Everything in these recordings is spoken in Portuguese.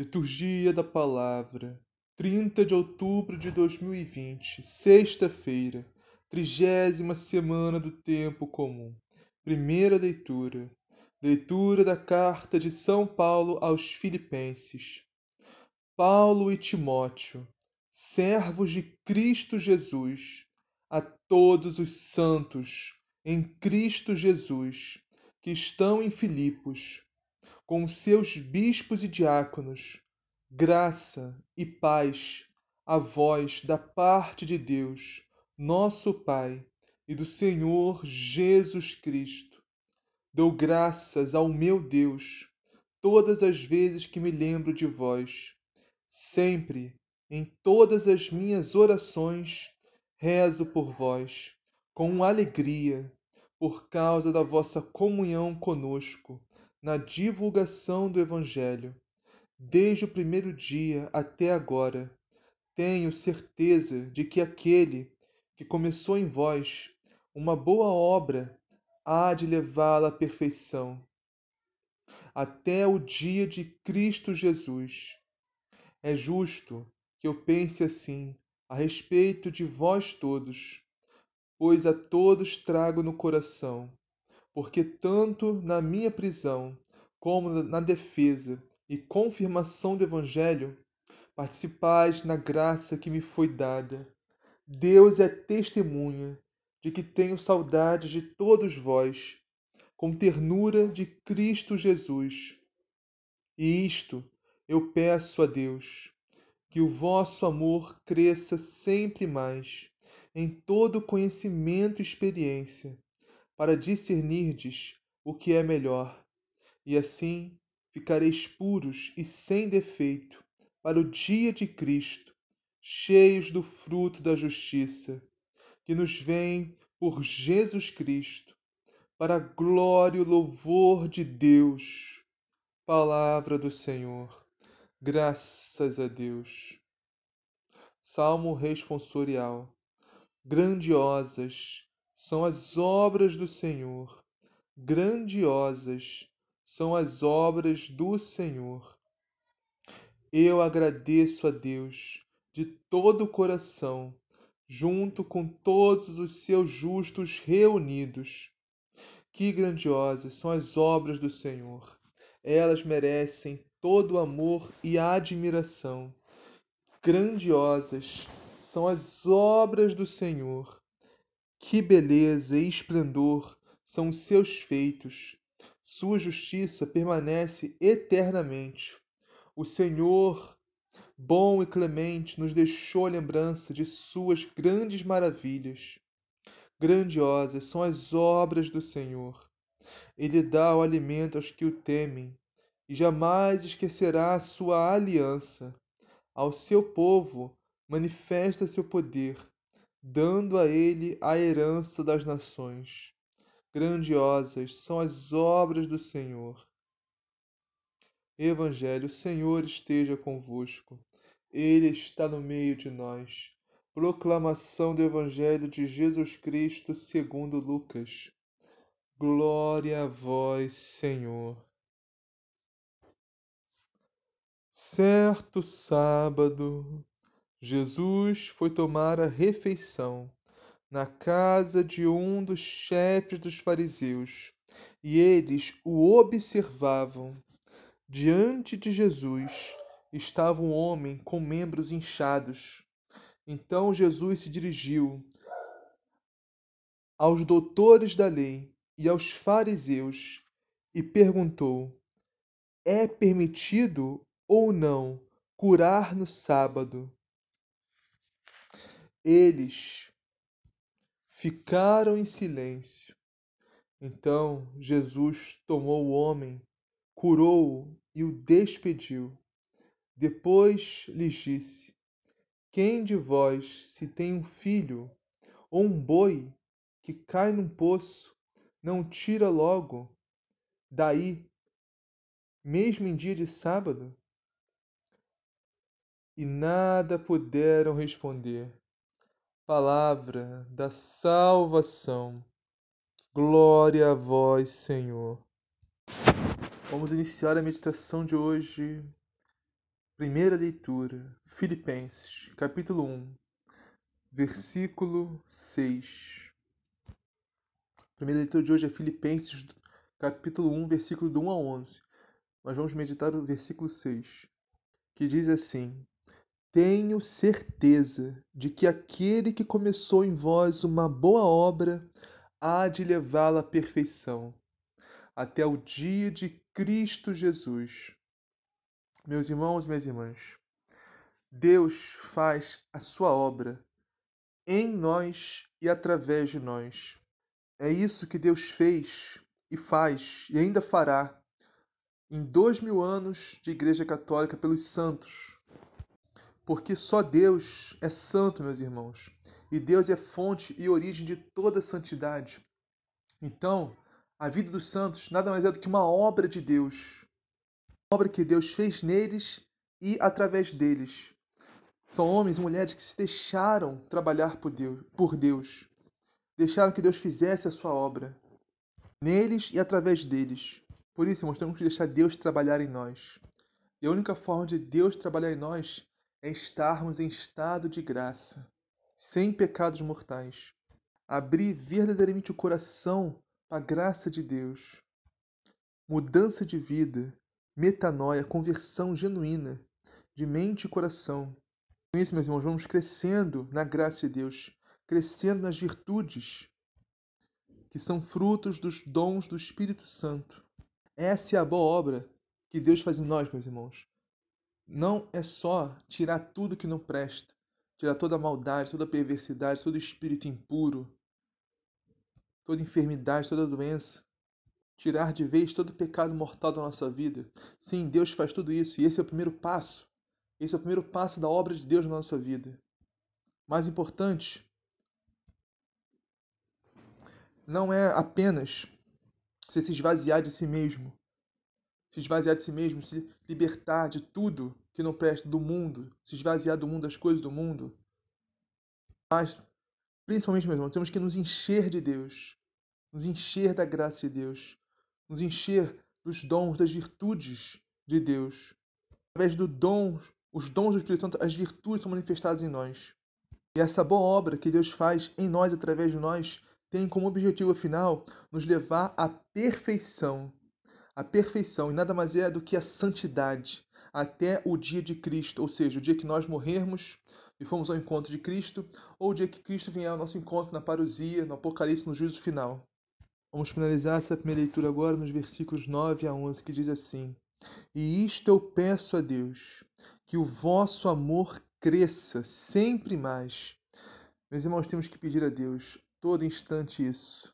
Liturgia da Palavra, 30 de outubro de 2020, sexta-feira, trigésima semana do Tempo Comum. Primeira leitura. Leitura da Carta de São Paulo aos Filipenses. Paulo e Timóteo, servos de Cristo Jesus, a todos os santos em Cristo Jesus, que estão em Filipos, com seus bispos e diáconos, graça e paz a vós da parte de Deus, nosso Pai, e do Senhor Jesus Cristo. Dou graças ao meu Deus todas as vezes que me lembro de vós. Sempre, em todas as minhas orações, rezo por vós, com alegria, por causa da vossa comunhão conosco na divulgação do Evangelho. Desde o primeiro dia até agora, tenho certeza de que aquele que começou em vós uma boa obra há de levá-la à perfeição, até o dia de Cristo Jesus. É justo que eu pense assim a respeito de vós todos, pois a todos trago no coração porque tanto na minha prisão como na defesa e confirmação do Evangelho, participais na graça que me foi dada. Deus é testemunha de que tenho saudade de todos vós, com ternura de Cristo Jesus. E isto eu peço a Deus, que o vosso amor cresça sempre mais, em todo conhecimento e experiência para discernirdes o que é melhor, e assim ficareis puros e sem defeito para o dia de Cristo, cheios do fruto da justiça, que nos vem por Jesus Cristo, para a glória e louvor de Deus. Palavra do Senhor. Graças a Deus. Salmo responsorial. Grandiosas são as obras do Senhor, grandiosas são as obras do Senhor. Eu agradeço a Deus de todo o coração, junto com todos os seus justos reunidos. Que grandiosas são as obras do Senhor! Elas merecem todo o amor e admiração. Grandiosas são as obras do Senhor que beleza e esplendor são os seus feitos! Sua justiça permanece eternamente. O Senhor, bom e clemente, nos deixou a lembrança de suas grandes maravilhas. Grandiosas são as obras do Senhor. Ele dá o alimento aos que o temem e jamais esquecerá a sua aliança. Ao seu povo manifesta seu poder dando a ele a herança das nações. Grandiosas são as obras do Senhor. Evangelho, o Senhor esteja convosco. Ele está no meio de nós. Proclamação do Evangelho de Jesus Cristo segundo Lucas. Glória a vós, Senhor. Certo sábado, Jesus foi tomar a refeição na casa de um dos chefes dos fariseus, e eles o observavam. Diante de Jesus estava um homem com membros inchados então Jesus se dirigiu aos doutores da lei e aos fariseus e perguntou: É permitido ou não curar no sábado? Eles ficaram em silêncio. Então Jesus tomou o homem, curou-o e o despediu. Depois lhes disse: quem de vós, se tem um filho ou um boi que cai num poço, não tira logo daí, mesmo em dia de sábado? E nada puderam responder. Palavra da salvação. Glória a vós, Senhor. Vamos iniciar a meditação de hoje Primeira leitura, Filipenses, capítulo 1, versículo 6. A primeira leitura de hoje é Filipenses, capítulo 1, versículo do 1 a 11. Mas vamos meditar o versículo 6, que diz assim: Tenho certeza de que aquele que começou em vós uma boa obra há de levá-la à perfeição, até o dia de Cristo Jesus. Meus irmãos minhas irmãs, Deus faz a sua obra em nós e através de nós. É isso que Deus fez e faz e ainda fará em dois mil anos de Igreja Católica pelos santos. Porque só Deus é santo, meus irmãos, e Deus é fonte e origem de toda santidade. Então, a vida dos santos nada mais é do que uma obra de Deus obra que Deus fez neles e através deles. São homens e mulheres que se deixaram trabalhar por Deus, por Deus. Deixaram que Deus fizesse a sua obra neles e através deles. Por isso, nós temos que deixar Deus trabalhar em nós. E a única forma de Deus trabalhar em nós é estarmos em estado de graça, sem pecados mortais. Abrir verdadeiramente o coração para a graça de Deus. Mudança de vida, metanoia, conversão genuína de mente e coração. Com isso, meus irmãos, vamos crescendo na graça de Deus, crescendo nas virtudes que são frutos dos dons do Espírito Santo. Essa é a boa obra que Deus faz em nós, meus irmãos. Não é só tirar tudo que não presta, tirar toda a maldade, toda a perversidade, todo espírito impuro, toda enfermidade, toda doença, tirar de vez todo o pecado mortal da nossa vida. Sim, Deus faz tudo isso e esse é o primeiro passo. Esse é o primeiro passo da obra de Deus na nossa vida. Mais importante, não é apenas você se esvaziar de si mesmo, se esvaziar de si mesmo, se libertar de tudo que não presta do mundo, se esvaziar do mundo, das coisas do mundo. Mas, principalmente, meus irmãos, temos que nos encher de Deus, nos encher da graça de Deus, nos encher dos dons, das virtudes de Deus. Através dos dons, os dons do Espírito Santo, as virtudes são manifestadas em nós. E essa boa obra que Deus faz em nós, através de nós, tem como objetivo final nos levar à perfeição. A perfeição, e nada mais é do que a santidade, até o dia de Cristo, ou seja, o dia que nós morrermos e fomos ao encontro de Cristo, ou o dia que Cristo vier ao nosso encontro na parousia, no Apocalipse, no juízo final. Vamos finalizar essa primeira leitura agora nos versículos 9 a 11, que diz assim: E isto eu peço a Deus, que o vosso amor cresça sempre mais. Meus irmãos, temos que pedir a Deus todo instante isso.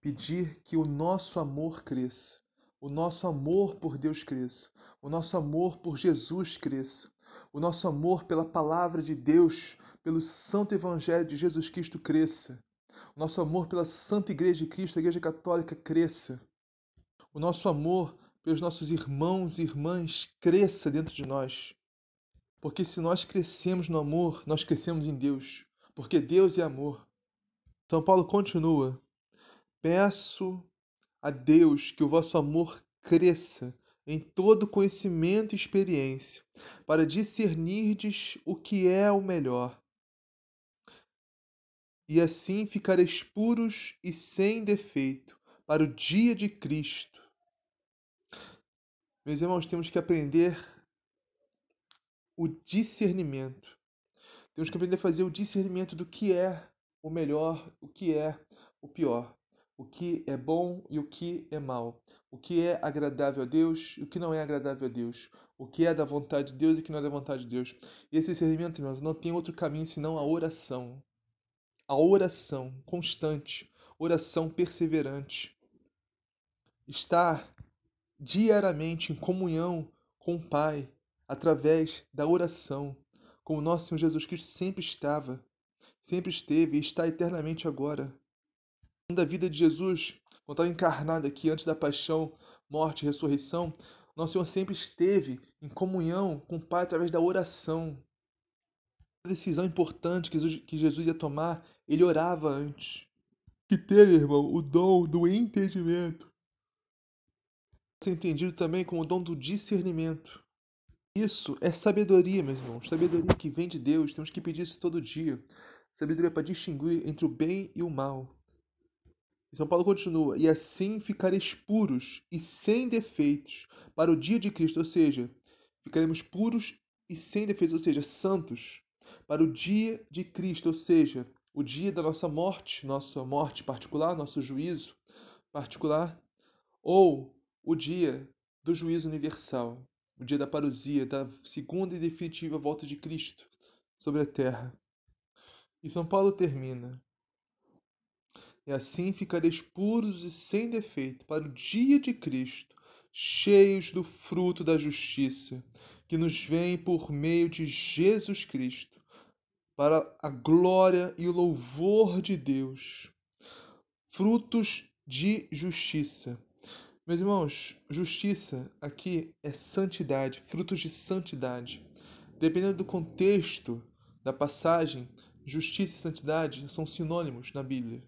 Pedir que o nosso amor cresça, o nosso amor por Deus cresça, o nosso amor por Jesus cresça, o nosso amor pela palavra de Deus, pelo santo evangelho de Jesus Cristo cresça o nosso amor pela Santa Igreja de Cristo, a Igreja Católica, cresça. O nosso amor pelos nossos irmãos e irmãs cresça dentro de nós. Porque se nós crescemos no amor, nós crescemos em Deus. porque Deus é amor. São Paulo continua: Peço a Deus que o vosso amor cresça em todo conhecimento e experiência, para discernirdes o que é o melhor. E assim ficareis puros e sem defeito para o dia de Cristo. Meus irmãos, temos que aprender o discernimento. Temos que aprender a fazer o discernimento do que é o melhor, o que é o pior, o que é bom e o que é mal, o que é agradável a Deus e o que não é agradável a Deus, o que é da vontade de Deus e o que não é da vontade de Deus. E esse discernimento, irmãos, não tem outro caminho senão a oração. A oração constante, oração perseverante. Estar diariamente em comunhão com o Pai através da oração, como nosso Senhor Jesus Cristo sempre estava, sempre esteve e está eternamente agora. Da vida de Jesus, quando estava encarnado aqui antes da paixão, morte e ressurreição, nosso Senhor sempre esteve em comunhão com o Pai através da oração. A decisão importante que Jesus, ia tomar, ele orava antes. Que ter, irmão, o dom do entendimento. Ser entendido também como o dom do discernimento. Isso é sabedoria, meus irmãos. Sabedoria que vem de Deus. Temos que pedir isso todo dia. Sabedoria para distinguir entre o bem e o mal. E São Paulo continua: E assim ficareis puros e sem defeitos para o dia de Cristo, ou seja, ficaremos puros e sem defeitos, ou seja, santos, para o dia de Cristo, ou seja, o dia da nossa morte, nossa morte particular, nosso juízo particular, ou o dia do juízo universal, o dia da parousia, da segunda e definitiva volta de Cristo sobre a terra. E São Paulo termina: E assim ficareis puros e sem defeito para o dia de Cristo, cheios do fruto da justiça, que nos vem por meio de Jesus Cristo, para a glória e o louvor de Deus. Frutos de justiça. Meus irmãos, justiça aqui é santidade, frutos de santidade. Dependendo do contexto da passagem, justiça e santidade são sinônimos na Bíblia.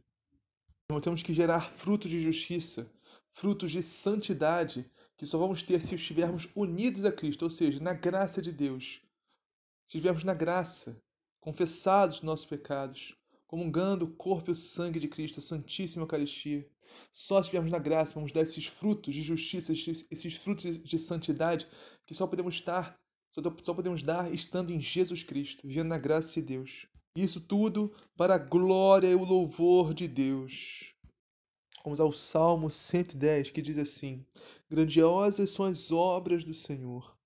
Então, temos que gerar frutos de justiça, frutos de santidade, que só vamos ter se estivermos unidos a Cristo, ou seja, na graça de Deus. Se estivermos na graça, confessados nossos pecados, comungando o corpo e o sangue de Cristo, a Santíssima Eucaristia. Só se estivermos na graça, vamos dar esses frutos de justiça, esses frutos de santidade que só podemos estar, só podemos dar estando em Jesus Cristo, vivendo na graça de Deus. Isso tudo para a glória e o louvor de Deus. Vamos ao Salmo 110, que diz assim: Grandiosas são as obras do Senhor.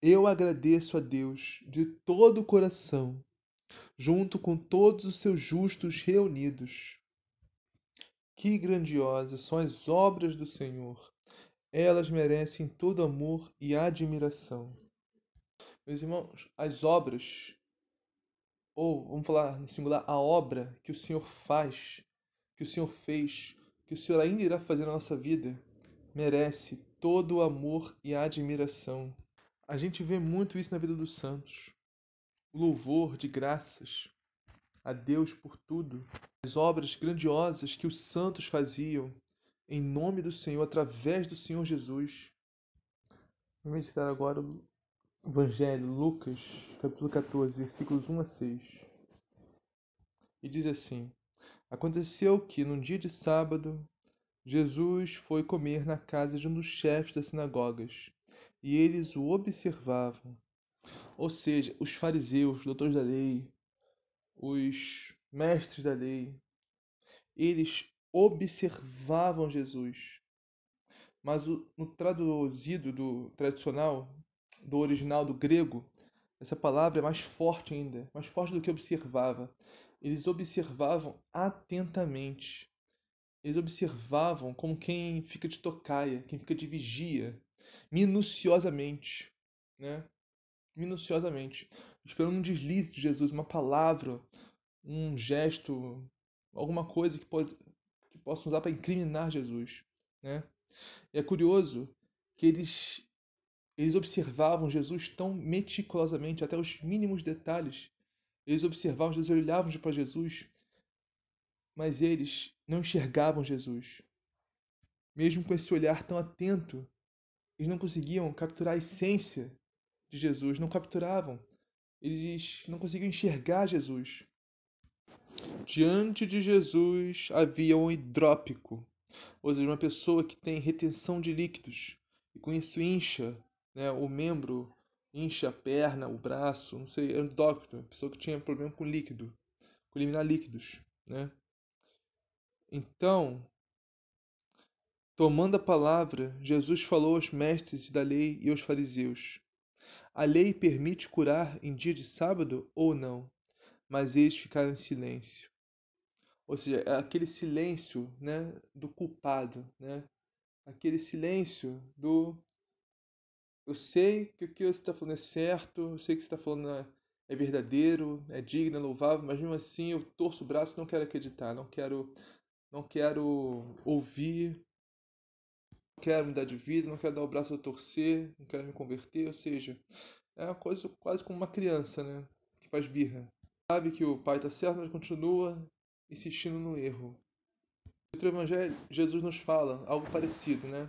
Eu agradeço a Deus de todo o coração junto com todos os seus justos reunidos. Que grandiosas são as obras do Senhor! Elas merecem todo amor e admiração. Meus irmãos, as obras, ou vamos falar no singular, a obra que o Senhor faz, que o Senhor fez, que o Senhor ainda irá fazer na nossa vida, merece todo o amor e admiração. A gente vê muito isso na vida dos santos louvor de graças a Deus por tudo, as obras grandiosas que os santos faziam em nome do Senhor, através do Senhor Jesus. Vamos meditar agora o Evangelho, Lucas, capítulo 14, versículos 1 a 6. E diz assim: Aconteceu que, num dia de sábado, Jesus foi comer na casa de um dos chefes das sinagogas, e eles o observavam. Ou seja, os fariseus, doutores da lei, os mestres da lei, eles observavam Jesus. Mas no traduzido do tradicional, do original do grego, essa palavra é mais forte ainda, mais forte do que observava. Eles observavam atentamente. Eles observavam como quem fica de tocaia, quem fica de vigia, minuciosamente, né? minuciosamente, esperando um deslize de Jesus, uma palavra, um gesto, alguma coisa que, pode, que possa usar para incriminar Jesus. Né? E é curioso que eles, eles observavam Jesus tão meticulosamente, até os mínimos detalhes, Eles observavam Jesus, olhavam para Jesus, mas eles não enxergavam Jesus. Mesmo com esse olhar tão atento, eles não conseguiam capturar a essência de Jesus, não capturavam. Eles não conseguiam enxergar Jesus. Diante de Jesus havia um hidrópico, ou seja, uma pessoa que tem retenção de líquidos, e com isso incha né, o membro, incha a perna, o braço, não sei, endócrito, pessoa que tinha problema com líquido, com eliminar líquidos, né? Então, tomando a palavra, Jesus falou aos mestres da lei e aos fariseus: A lei permite curar em dia de sábado ou não? Mas eles ficaram em silêncio. Ou seja, é aquele silêncio, né, do culpado, né? Aquele silêncio do eu sei que o que você está falando é certo, eu sei que você está falando é, é verdadeiro, é digno, é louvável, mas mesmo assim eu torço o braço e não quero acreditar, não quero, não quero ouvir, não quero mudar de vida, não quero dar o braço a torcer, não quero me converter, ou seja, é uma coisa quase como uma criança, né, que faz birra. Sabe que o pai está certo, mas continua insistindo no erro. No outro evangelho, Jesus nos fala algo parecido, né?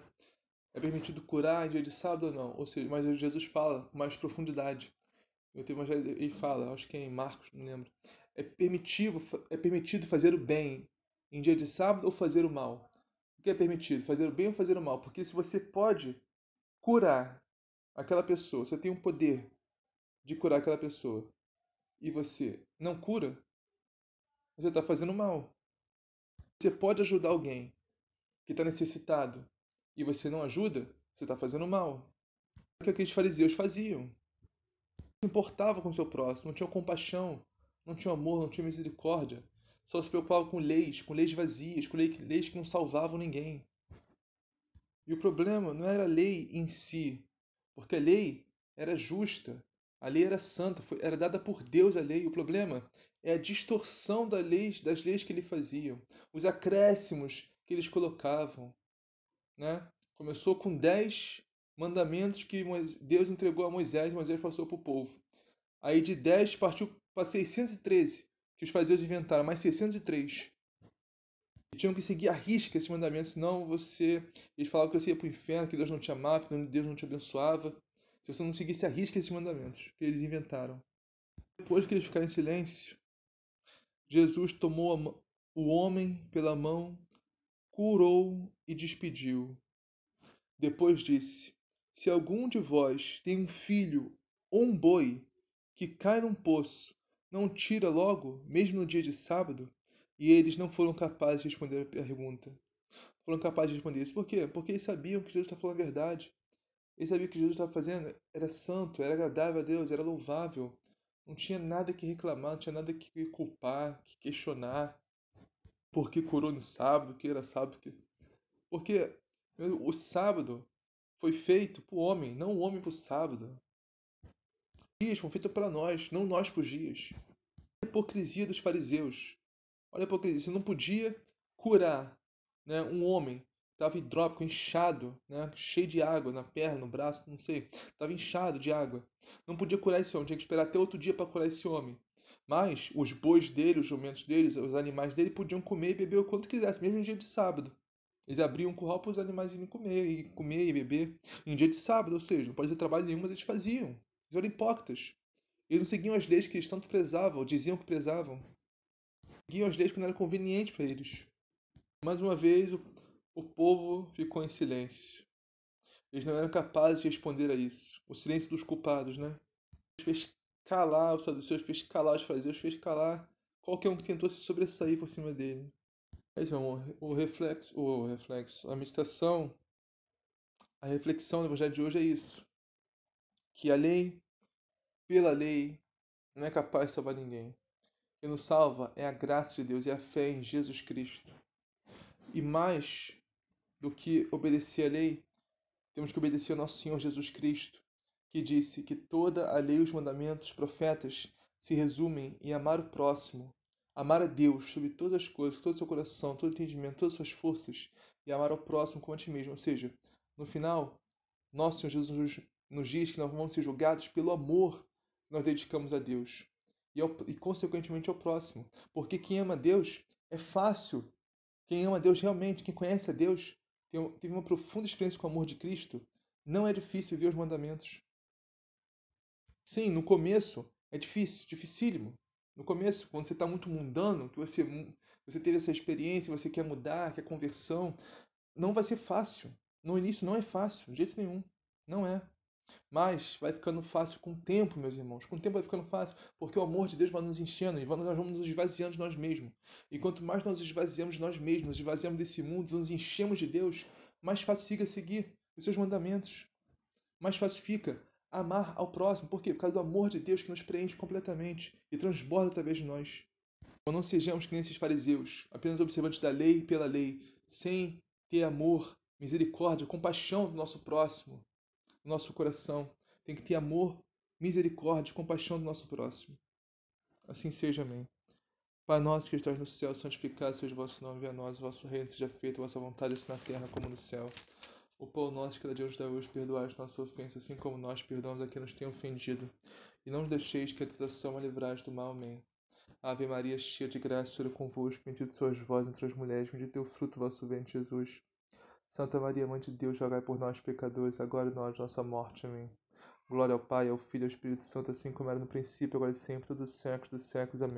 É permitido curar em dia de sábado ou não? Ou seja, mas Jesus fala com mais profundidade. No outro evangelho ele fala, acho que é em Marcos, não lembro. É permitido, é permitido fazer o bem em dia de sábado ou fazer o mal? O que é permitido? Fazer o bem ou fazer o mal? Porque se você pode curar aquela pessoa, você tem o um poder de curar aquela pessoa e você não cura, você está fazendo mal. Você pode ajudar alguém que está necessitado e você não ajuda, você está fazendo mal. O que aqueles fariseus faziam? Não se importavam com o seu próximo, não tinham compaixão, não tinham amor, não tinham misericórdia. Só se preocupavam com leis, com leis vazias, com leis que não salvavam ninguém. E o problema não era a lei em si, porque a lei era justa, a lei era santa, foi, era dada por Deus a lei. O problema é a distorção das leis, das leis que ele faziam, os acréscimos que eles colocavam. Né? Começou com dez mandamentos que Deus entregou a Moisés, Moisés passou para o povo. Aí de 10 partiu para 613, que os fariseus inventaram, mais 603. E tinham que seguir a risca esses mandamentos, senão você. Eles falavam que você ia para o inferno, que Deus não te amava, que Deus não te abençoava se você não seguisse a risca esses mandamentos que eles inventaram. Depois que eles ficaram em silêncio, Jesus tomou o homem pela mão, curou e despediu. Depois disse: Se algum de vós tem um filho ou um boi que cai num poço, não tira logo, mesmo no dia de sábado? E eles não foram capazes de responder a pergunta. Foram capazes de responder isso. Por quê? Porque eles sabiam que Jesus está falando a verdade. Ele sabia que Jesus estava fazendo era santo, era agradável a Deus, era louvável. Não tinha nada que reclamar, não tinha nada que culpar, que questionar. Por que curou no sábado, que era sábado. Que... Porque o sábado foi feito para o homem, não o homem para o sábado. Os dias foram feitos para nós, não nós para os dias. A hipocrisia dos fariseus. Olha a hipocrisia. Você não podia curar né, um homem Estava hidrópico, inchado, né? cheio de água na perna, no braço, não sei. Estava inchado de água. Não podia curar esse homem, tinha que esperar até outro dia para curar esse homem. Mas os bois dele, os jumentos deles, os animais dele podiam comer e beber o quanto quisesse, mesmo em dia de sábado. Eles abriam um curral para os animais irem comer, e comer e beber em dia de sábado, ou seja, não pode ter trabalho nenhum, mas eles faziam. Eles eram hipócritas. Eles não seguiam as leis que eles tanto prezavam, diziam que prezavam. Seguiam as leis que não era conveniente para eles. Mais uma vez, o povo ficou em silêncio. Eles não eram capazes de responder a isso. O silêncio dos culpados, né? Fez calar os saduceus, fez calar os fariseus, fez calar qualquer um que tentou se sobressair por cima dele. É isso. O reflexo, o reflexo, a meditação, a reflexão do evangelho de hoje é isso. Que a lei, pela lei, não é capaz de salvar ninguém. O que nos salva é a graça de Deus e a fé em Jesus Cristo. E mais do que obedecer à lei, temos que obedecer ao nosso Senhor Jesus Cristo, que disse que toda a lei, os mandamentos, os profetas se resumem em amar o próximo, amar a Deus sobre todas as coisas, todo o seu coração, todo o entendimento, todas as suas forças, e amar ao próximo como a ti mesmo. Ou seja, no final, nosso Senhor Jesus nos diz que nós vamos ser julgados pelo amor que nós dedicamos a Deus. e, ao, e consequentemente ao próximo. Porque quem ama Deus é fácil. Quem ama Deus realmente, quem conhece a Deus, teve uma profunda experiência com o amor de Cristo, não é difícil viver os mandamentos. Sim, no começo é difícil, dificílimo. No começo, quando você está muito mundano, que você, você teve essa experiência, você quer mudar, quer conversão, não vai ser fácil. No início não é fácil, de jeito nenhum. Não é. Mas vai ficando fácil com o tempo, meus irmãos. Com o tempo vai ficando fácil, porque o amor de Deus vai nos enchendo e nós vamos nos esvaziando de nós mesmos. E quanto mais nós esvaziamos de nós mesmos, nos esvaziamos desse mundo, nos enchemos de Deus, mais fácil fica seguir os seus mandamentos. Mais fácil fica amar ao próximo. Por quê? Por causa do amor de Deus que nos preenche completamente e transborda através de nós. Então não sejamos que nem esses fariseus, apenas observantes da lei pela lei, sem ter amor, misericórdia, compaixão do nosso próximo, do nosso coração. Tem que ter amor, misericórdia, compaixão do nosso próximo. Assim seja, amém. Pai nosso que estás no céu, santificado seja o vosso nome, venha a nós, o vosso reino seja feito, a vossa vontade, assim na terra como no céu. O pão nosso que dia nos dá hoje, perdoai as nossas ofensas, assim como nós perdoamos a quem nos tem ofendido. E não nos deixeis que a tentação a livrais do mal. Amém. Ave Maria, cheia de graça, Senhor é convosco, bendito sois vós entre as mulheres, bendito é o fruto do vosso ventre, Jesus. Santa Maria, Mãe de Deus, rogai por nós, pecadores, agora e na hora de nossa morte. Amém. Glória ao Pai, ao Filho e ao Espírito Santo, assim como era no princípio, agora e sempre, todos os séculos dos séculos. Amém.